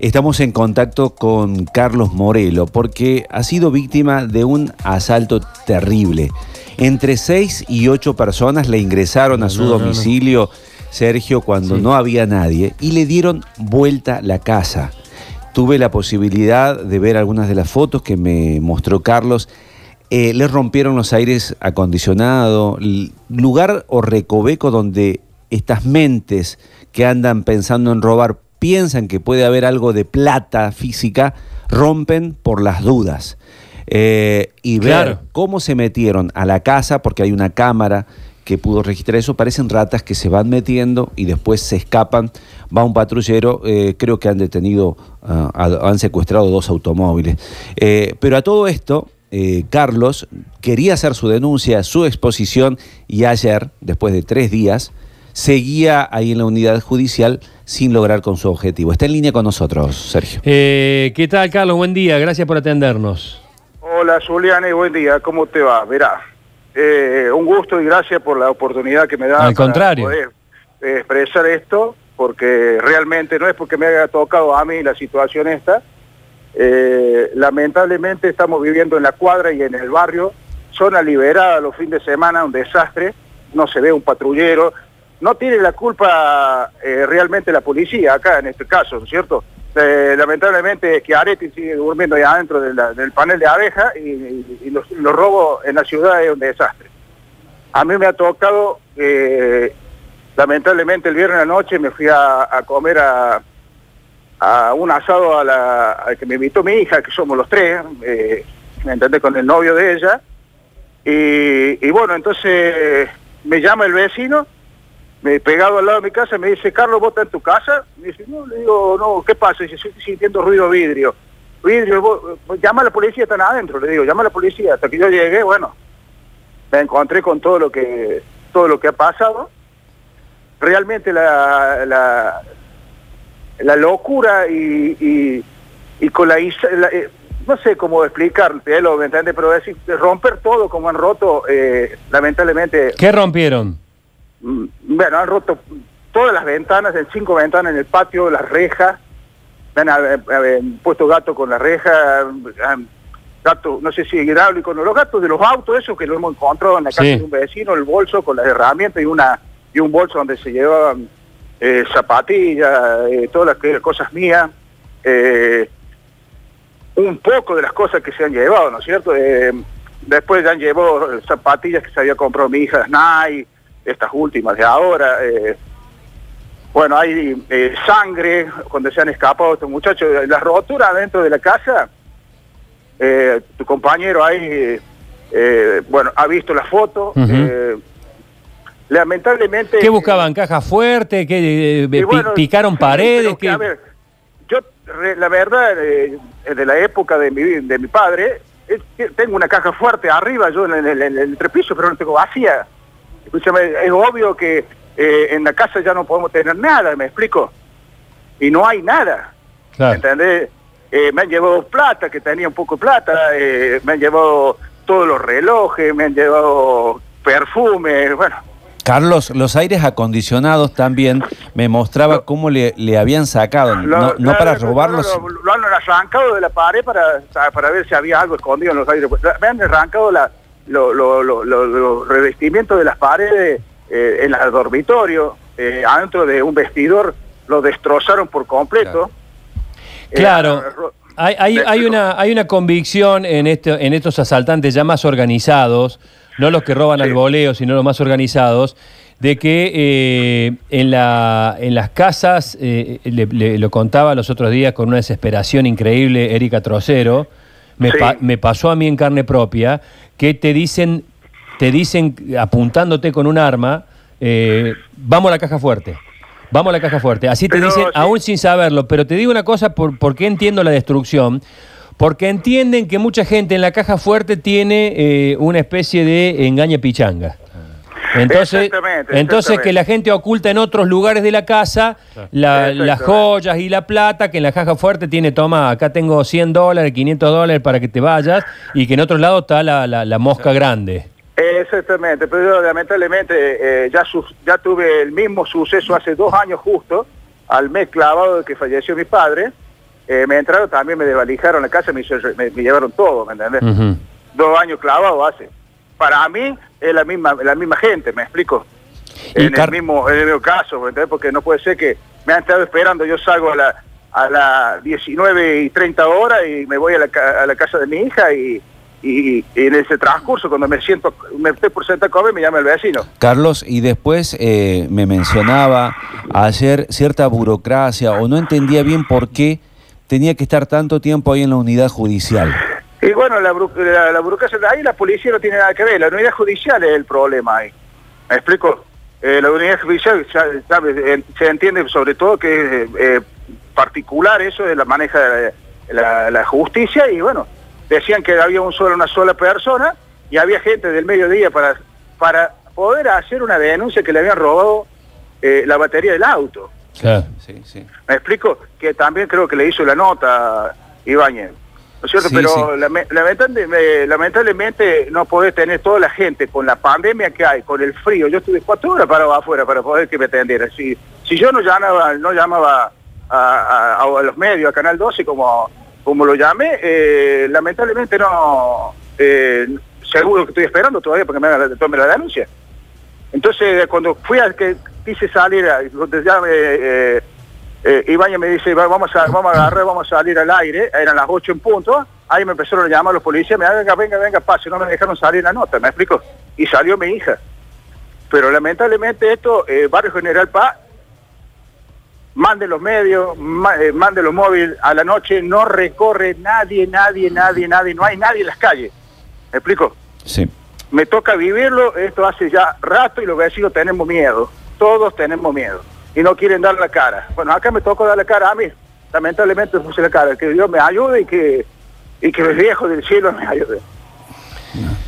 Estamos en contacto con Carlos Morelo porque ha sido víctima de un asalto terrible. Entre seis y ocho personas le ingresaron a su domicilio, Sergio, cuando Sí. no había nadie, y le dieron vuelta la casa. Tuve la posibilidad de ver algunas de las fotos que me mostró Carlos. Eh, le rompieron los aires acondicionados, l- lugar o recoveco donde estas mentes que andan pensando en robar piensan que puede haber algo de plata física, rompen por las dudas. Eh, y ver Claro. cómo se metieron a la casa, porque hay una cámara que pudo registrar eso, parecen ratas que se van metiendo y después se escapan. Va un patrullero, eh, creo que han detenido, ah, han secuestrado dos automóviles. Eh, pero a todo esto, eh, Carlos quería hacer su denuncia, su exposición, y ayer, después de tres días, seguía ahí en la unidad judicial sin lograr con su objetivo. Está en línea con nosotros, Sergio. Eh, ¿Qué tal, Carlos? Buen día, gracias por atendernos. Hola Julián y buen día, ¿cómo te va? Verá, eh, un gusto y gracias por la oportunidad que me da Al contrario. poder eh, expresar esto, porque realmente no es porque me haya tocado a mí la situación esta, eh, lamentablemente estamos viviendo en la cuadra y en el barrio, zona liberada los fines de semana, un desastre, no se ve un patrullero, no tiene la culpa eh, realmente la policía acá en este caso, ¿no es cierto? Eh, lamentablemente Chiaretti sigue durmiendo ahí adentro del panel de abeja y, y- y los, los robos en la ciudad es un desastre. A mí me ha tocado, eh, lamentablemente el viernes anoche me fui a, comer a, a un asado a la, al que me invitó mi hija, que somos los tres, me entendés, con el novio de ella. Y bueno, entonces me llama el vecino, me pegado al lado de mi casa, me dice, Carlos, ¿vos estás en tu casa? Me dice, no, le digo, no, ¿qué pasa? Dice, estoy sintiendo ruido vidrio. Vidrio, llama a la policía, están adentro, le digo, llama a la policía. Hasta que yo llegué, bueno, me encontré con todo lo que, todo lo que ha pasado. Realmente la, la, locura y, y, y con la, la- eh, no sé cómo explicarte, lo ¿me entiendes? Pero decir, romper todo como han roto, eh, lamentablemente, ¿Qué rompieron? Mm, bueno, han roto todas las ventanas, en cinco ventanas en el patio, las rejas, han eh, eh, puesto gato con la reja, han- gato, no sé si hidráulico, no, los gatos de los autos, esos que lo hemos encontrado en la casa Sí. de un vecino, el bolso con las herramientas y una y un bolso donde se llevaban eh, zapatillas, eh, todas las cosas mías, eh, un poco de las cosas que se han llevado, ¿no es cierto? Después ya han llevado zapatillas que se había comprado mi hija Nike, estas últimas de ahora. eh, bueno, hay eh, sangre cuando se han escapado estos muchachos. Las roturas dentro de la casa, eh, tu compañero ahí, bueno, ha visto la foto. Lamentablemente... ¿Qué buscaban? ¿Caja fuerte? ¿Qué, y pi- bueno, ¿Picaron paredes? que, ¿Qué- a ver, yo, la verdad, de la época de mi, de mi padre, tengo una caja fuerte arriba, yo en el, en el entrepiso, pero no tengo vacía. Escúchame, es obvio que eh, en la casa ya no podemos tener nada, ¿me explico? Y no hay nada. Claro. ¿Entendés? Eh, me han llevado plata, que tenía un poco de plata, eh, me han llevado todos los relojes, me han llevado perfumes, bueno. Carlos, los aires acondicionados también me mostraba cómo le, le habían sacado, Lo- no, no lo- para lo- robarlos. Lo, lo han arrancado de la pared para, para ver si había algo escondido en los aires. Me han arrancado la, lo- lo- lo- lo- los revestimientos de las paredes eh, en el dormitorio, eh, adentro de un vestidor, lo destrozaron por completo. Eh, Claro. ro- Hay, una, hay una convicción en, este, en estos asaltantes ya más organizados, no los que roban Sí. al voleo, sino los más organizados, de que eh, en, la, en las casas, eh, le, le- lo contaba los otros días con una desesperación increíble Erika Trocero, me, Sí. pa- me pasó a mí en carne propia, que te dicen, te dicen apuntándote con un arma, eh, vamos a la caja fuerte. Vamos a la caja fuerte. Así te Pero dicen, sí. aún sin saberlo. Pero te digo una cosa, por, ¿por qué entiendo la destrucción? Porque entienden que mucha gente en la caja fuerte tiene eh, una especie de engaña pichanga. Entonces, Exactamente, entonces que la gente oculta en otros lugares de la casa la- las joyas y la plata, que en la caja fuerte tiene, toma, acá tengo 100 dólares, 500 dólares para que te vayas, y que en otro lado está la, la- la mosca grande. Exactamente, pero yo lamentablemente eh, ya, su- ya tuve el mismo suceso hace dos años justo, al mes clavado de que falleció mi padre, eh, me entraron, también me desvalijaron la casa, me, hizo- me- me llevaron todo, ¿me entendés? Dos años clavados hace. Para mí es la misma la misma gente, ¿me explico? En el, mismo, en el mismo caso. Porque no puede ser que me han estado esperando, yo salgo a la a las 19 y 30 horas y me voy a la, a la casa de mi hija y, y- y en ese transcurso, cuando me siento, me estoy por sentar a comer, me llama el vecino. Carlos, y después eh, me mencionaba ayer cierta burocracia o no entendía bien por qué tenía que estar tanto tiempo ahí en la unidad judicial. Y bueno, la, la, la burocracia, ahí la policía no tiene nada que ver, la unidad judicial es el problema ahí. ¿Me explico? Eh, la unidad judicial ya, sabe, en- se entiende sobre todo que es eh, particular eso de la maneja de la, la- la justicia y bueno, decían que había un solo, una sola persona y había gente del mediodía para, para poder hacer una denuncia que le habían robado eh, la batería del auto. Claro. Sí, sí. Me explico que también creo que le hizo la nota Ibáñez. ¿No es cierto? Sí, Pero sí. lame- lamentable- lamentablemente no podés tener toda la gente con la pandemia que hay, con el frío. Yo estuve cuatro horas parado afuera para poder que me atendieran. Si, si yo no llamaba, no llamaba a, a- a los medios, a Canal 12 como, como lo llamé, eh, lamentablemente no... eh, seguro que estoy esperando todavía porque me hagan la- tome la denuncia. Entonces, cuando fui al que quise salir, ya me, eh, eh, Ibañez me dice, "Va, vamos a, vamos a agarrar, vamos a salir al aire, eran las 8 en punto, ahí me empezaron a llamar los policías, me venga, venga, venga, pase, no me dejaron salir la nota, ¿me explico? Y salió mi hija. Pero lamentablemente esto, eh, Barrio General Paz, mande los medios, ma- eh, mande los móviles, a la noche no recorre nadie, nadie, nadie, nadie, no hay nadie en las calles. ¿Me explico? Sí. me toca vivirlo, esto hace ya rato y los vecinos tenemos miedo, todos tenemos miedo y no quieren dar la cara. Bueno, acá me toca dar la cara a mí, lamentablemente puse la cara, que Dios me ayude y que, y que el viejo del cielo me ayude.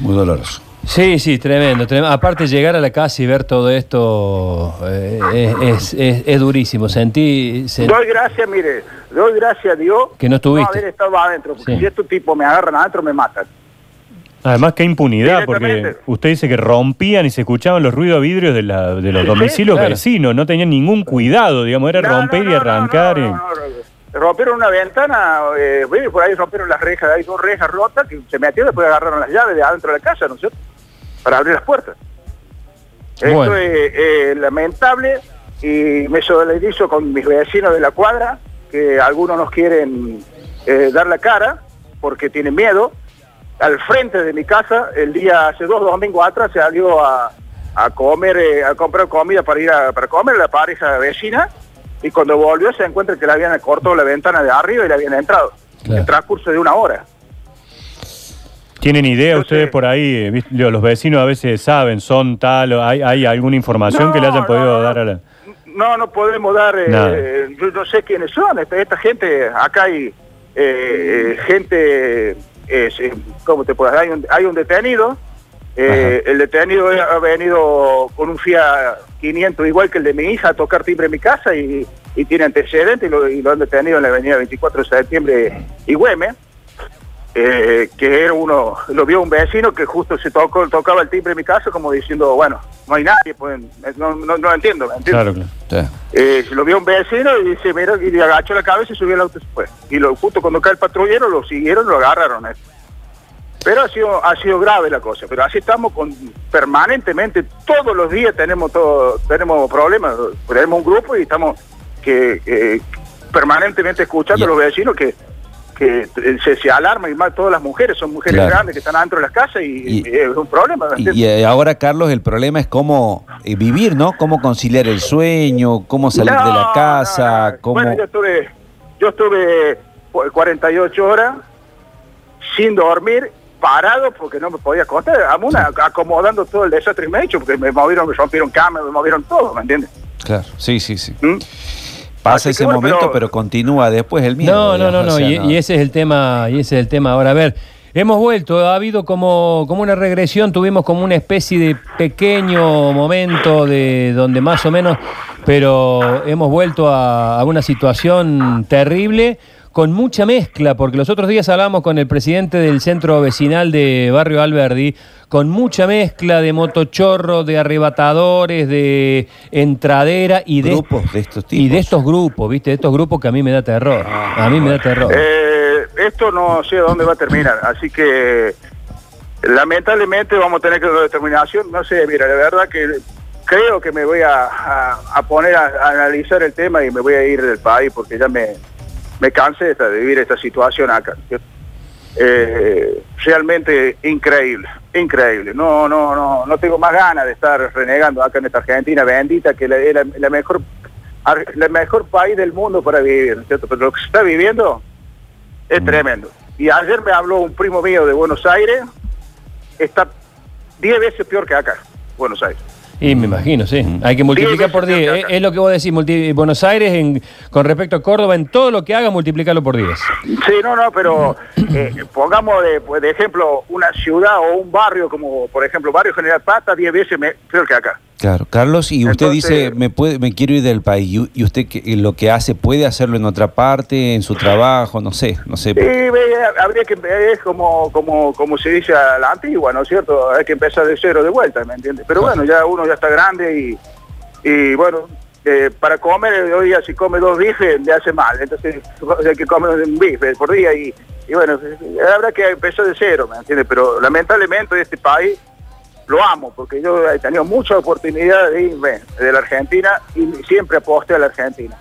Muy doloroso. Sí, sí, tremendo, tremendo. Aparte llegar a la casa y ver todo esto eh, es, es- es- es durísimo. Sentí, sen- Doy gracias, mire, doy gracias a Dios Que no estuviste. haber estado adentro, porque Sí. si estos tipos me agarran adentro me matan. Además, qué impunidad, porque usted dice que rompían y se escuchaban los ruidos vidrios de, la- de los Sí, domicilios claro. vecinos, no tenían ningún cuidado, digamos, era No, romper no, y arrancar. y-. Rompieron una ventana, eh, por ahí rompieron las rejas, hay dos rejas rotas que se metieron, después agarraron las llaves de adentro de la casa, ¿no es cierto? Para abrir las puertas. Bueno. Esto es eh, lamentable y me solidarizo con mis vecinos de la cuadra, que algunos nos quieren eh, dar la cara porque tienen miedo. Al frente de mi casa, el día hace dos domingos atrás, se salió a, a comer, eh, a comprar comida para ir a para comer la pareja vecina y cuando volvió se encuentra que le habían cortado la ventana de arriba y le habían entrado. Claro. En transcurso de una hora. ¿Tienen idea ustedes por ahí? eh, los vecinos a veces saben, son tal, hay, hay alguna información que le hayan podido no, dar a la... No, no podemos dar, eh, yo no sé quiénes son, esta, esta gente, acá hay eh, gente, eh, ¿cómo te puedo Hay un, hay un detenido, eh, el detenido ha venido con un Fiat 500 igual que el de mi hija a tocar timbre en mi casa y, y tiene antecedentes y lo, y lo han detenido en la avenida 24 de septiembre y Güemes. Eh, que era uno, lo vio un vecino que justo se tocó, tocaba el timbre en mi casa como diciendo, bueno, no hay nadie, pues, no, no, no entiendo, ¿me entiendes? Claro, claro. Sí. Eh, lo vio un vecino y dice, mira, y le agachó la cabeza y subió el auto fue. Y lo, justo cuando cae el patrullero lo siguieron y lo agarraron. eh. Pero ha sido, ha sido grave la cosa. Pero así estamos con permanentemente, todos los días tenemos todo, tenemos problemas. Tenemos un grupo y estamos que, que permanentemente escuchando Y- a los vecinos que que se, se alarman y más todas las mujeres, son mujeres Claro. grandes que están adentro de las casas y, es un problema. ¿me Y, ahora, Carlos, el problema es cómo eh, vivir, ¿no? Cómo conciliar el sueño, cómo salir de la casa, no, cómo... Bueno, yo estuve, yo estuve cu- 48 horas sin dormir, parado porque no me podía acostar, a una, acomodando todo el desastre que me he hecho, porque me movieron, me rompieron camas, me movieron todo, ¿me entiendes? Claro, sí, sí, sí. ¿Mm? Pasa ese bueno, momento, pero... pero- continúa después el miedo. No, no, no, no, o sea, y, y ese es el tema, y ese es el tema. Ahora, a ver, hemos vuelto, ha habido como, como una regresión, tuvimos como una especie de pequeño momento de donde más o menos, pero hemos vuelto a, a una situación terrible con mucha mezcla, porque los otros días hablamos con el presidente del centro vecinal de Barrio Alberdi, con mucha mezcla de motochorro, de arrebatadores, de entradera y de, Grupos de estos y de tipos. estos grupos, ¿viste? De estos grupos que a mí me da terror. A mí me da terror. Eh, esto no sé a dónde va a terminar, así que lamentablemente vamos a tener que dar una determinación. No sé, mira, la verdad que creo que me voy a, a- a poner a, a analizar el tema y me voy a ir del país porque ya me, me cansé de, vivir esta situación acá. Eh, realmente increíble, increíble. No, no, no, no tengo más ganas de estar renegando acá en esta Argentina bendita que es la, la mejor, la mejor país del mundo para vivir, ¿no es ¿cierto? Pero lo que se está viviendo es tremendo. Y ayer me habló un primo mío de Buenos Aires, está 10 veces peor que acá, Buenos Aires. Y me imagino, sí. Hay que multiplicar por veces 10. peor Es, lo que vos decís, multi- Buenos Aires en- con respecto a Córdoba, en todo lo que haga, multiplicarlo por 10. Sí, no, no, pero eh, pongamos de, pues, de ejemplo una ciudad o un barrio como, por ejemplo, Barrio General Pata, 10 veces me- peor que acá. Claro, Carlos, y usted Entonces- dice, me puede, me quiero ir del país, y, usted que, lo que hace, ¿puede hacerlo en otra parte, en su trabajo? No sé, no sé. Sí, ve, habría que, es como, como, como se dice a la antigua, ¿no es cierto? Hay que empezar de cero de vuelta, ¿me entiendes? Pero bueno, ya uno ya está grande y, y bueno, eh, para comer hoy día si come dos bifes le hace mal, entonces hay que comer un bife por día y, y bueno, habrá que empezar de cero, ¿me entiendes? Pero lamentablemente este país lo amo porque yo he tenido mucha oportunidad de irme de la Argentina y siempre aposté a la Argentina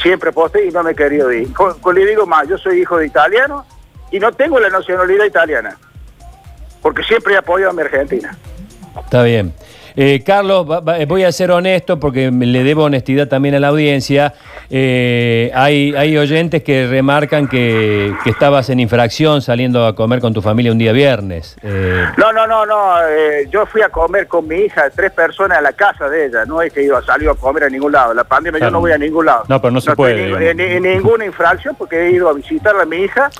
siempre aposté y no me he querido ir. Con, con- le digo más, yo soy hijo de italiano y no tengo la nacionalidad italiana, porque siempre he apoyado a mi Argentina. Está bien. Eh, Carlos, va- va- voy a ser honesto porque le debo honestidad también a la audiencia. Eh, hay, hay oyentes que remarcan que, que estabas en infracción saliendo a comer con tu familia un día viernes. Eh, No, no, no, no, eh, yo fui a comer con mi hija, tres personas a la casa de ella, no es que iba a salir a comer a ningún lado, la pandemia yo no voy a ningún lado. No, pero no se puede, en ninguna infracción porque he ido a visitarla a mi hija,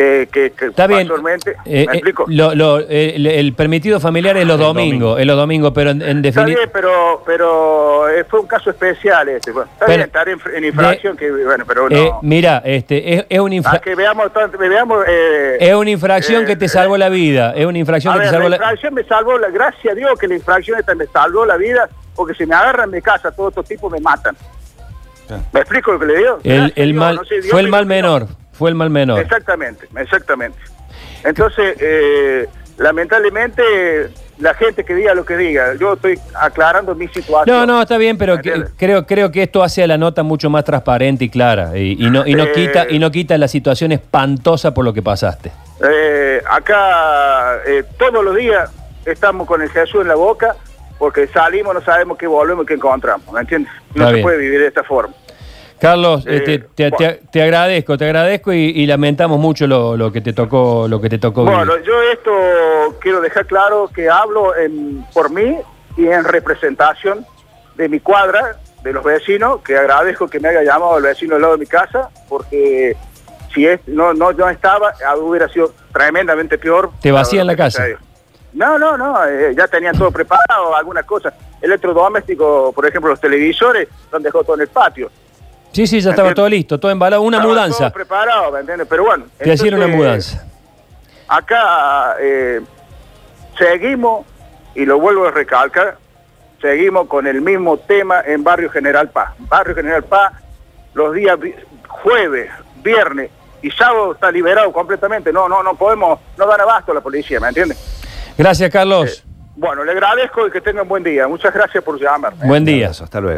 eh, que, que Está bien. Eh, ¿me eh, explico? lo- lo- el, el permitido familiar es los El domingos, domingo. es los domingos, pero en, en Está definitiva. bien, pero, pero eh, fue un caso especial este. Bueno, está Pero- bien, estar en, en infracción, que bueno, pero no. Eh, mira, este, es, es una infra- Ah, que veamos, veamos eh, es una infracción eh, que te salvó la vida. Es una infracción A que te ver, salvó la la infracción me salvó, la, gracias a Dios que la infracción esta me salvó la vida, porque si me agarran mi casa, todos estos tipos me matan. ¿Me explico lo que le digo? El, el Dios, mal, no sé, fue el mal menor. Fue el mal menor. Exactamente, exactamente. Entonces, eh, lamentablemente, la gente que diga lo que diga, yo estoy aclarando mi situación. No, no, está bien, pero que- creo, creo que esto hace a la nota mucho más transparente y clara. Y, y no, y no Eh. quita, y no quita la situación espantosa por lo que pasaste. Eh, acá eh, todos los días estamos con el Jesús en la boca porque salimos, no sabemos qué volvemos y qué encontramos, ¿me entiendes? No Está se bien. puede vivir de esta forma. Carlos, Eh, este, te, bueno. te- te agradezco, te agradezco y, y lamentamos mucho lo, lo que te tocó, lo que te tocó Bueno, vivir. yo esto quiero dejar claro que hablo en- por mí y en representación de mi cuadra, de los vecinos, que agradezco que me haya llamado el vecino al lado de mi casa, porque si es, no, no, yo estaba, ah, hubiera sido tremendamente peor. ¿Te vacían la casa? No, no, no, eh, ya tenían todo preparado, algunas cosas. Electrodoméstico, por ejemplo, los televisores, lo han dejado todo en el patio. Sí, sí, ya estaba todo listo, todo embalado, una Estaba mudanza. todo preparado, ¿me entiendes? Pero bueno. Te hicieron una entonces, mudanza. acá eh, seguimos, y lo vuelvo a recalcar, seguimos con el mismo tema en Barrio General Paz. Barrio General Paz, los días vi- jueves, viernes y sábado está liberado completamente. No, no, no podemos, no dan abasto a la policía, ¿me entiendes? Gracias, Carlos. Bueno, le agradezco y que tengan buen día. Muchas gracias por llamarme. Buen día. Hasta luego.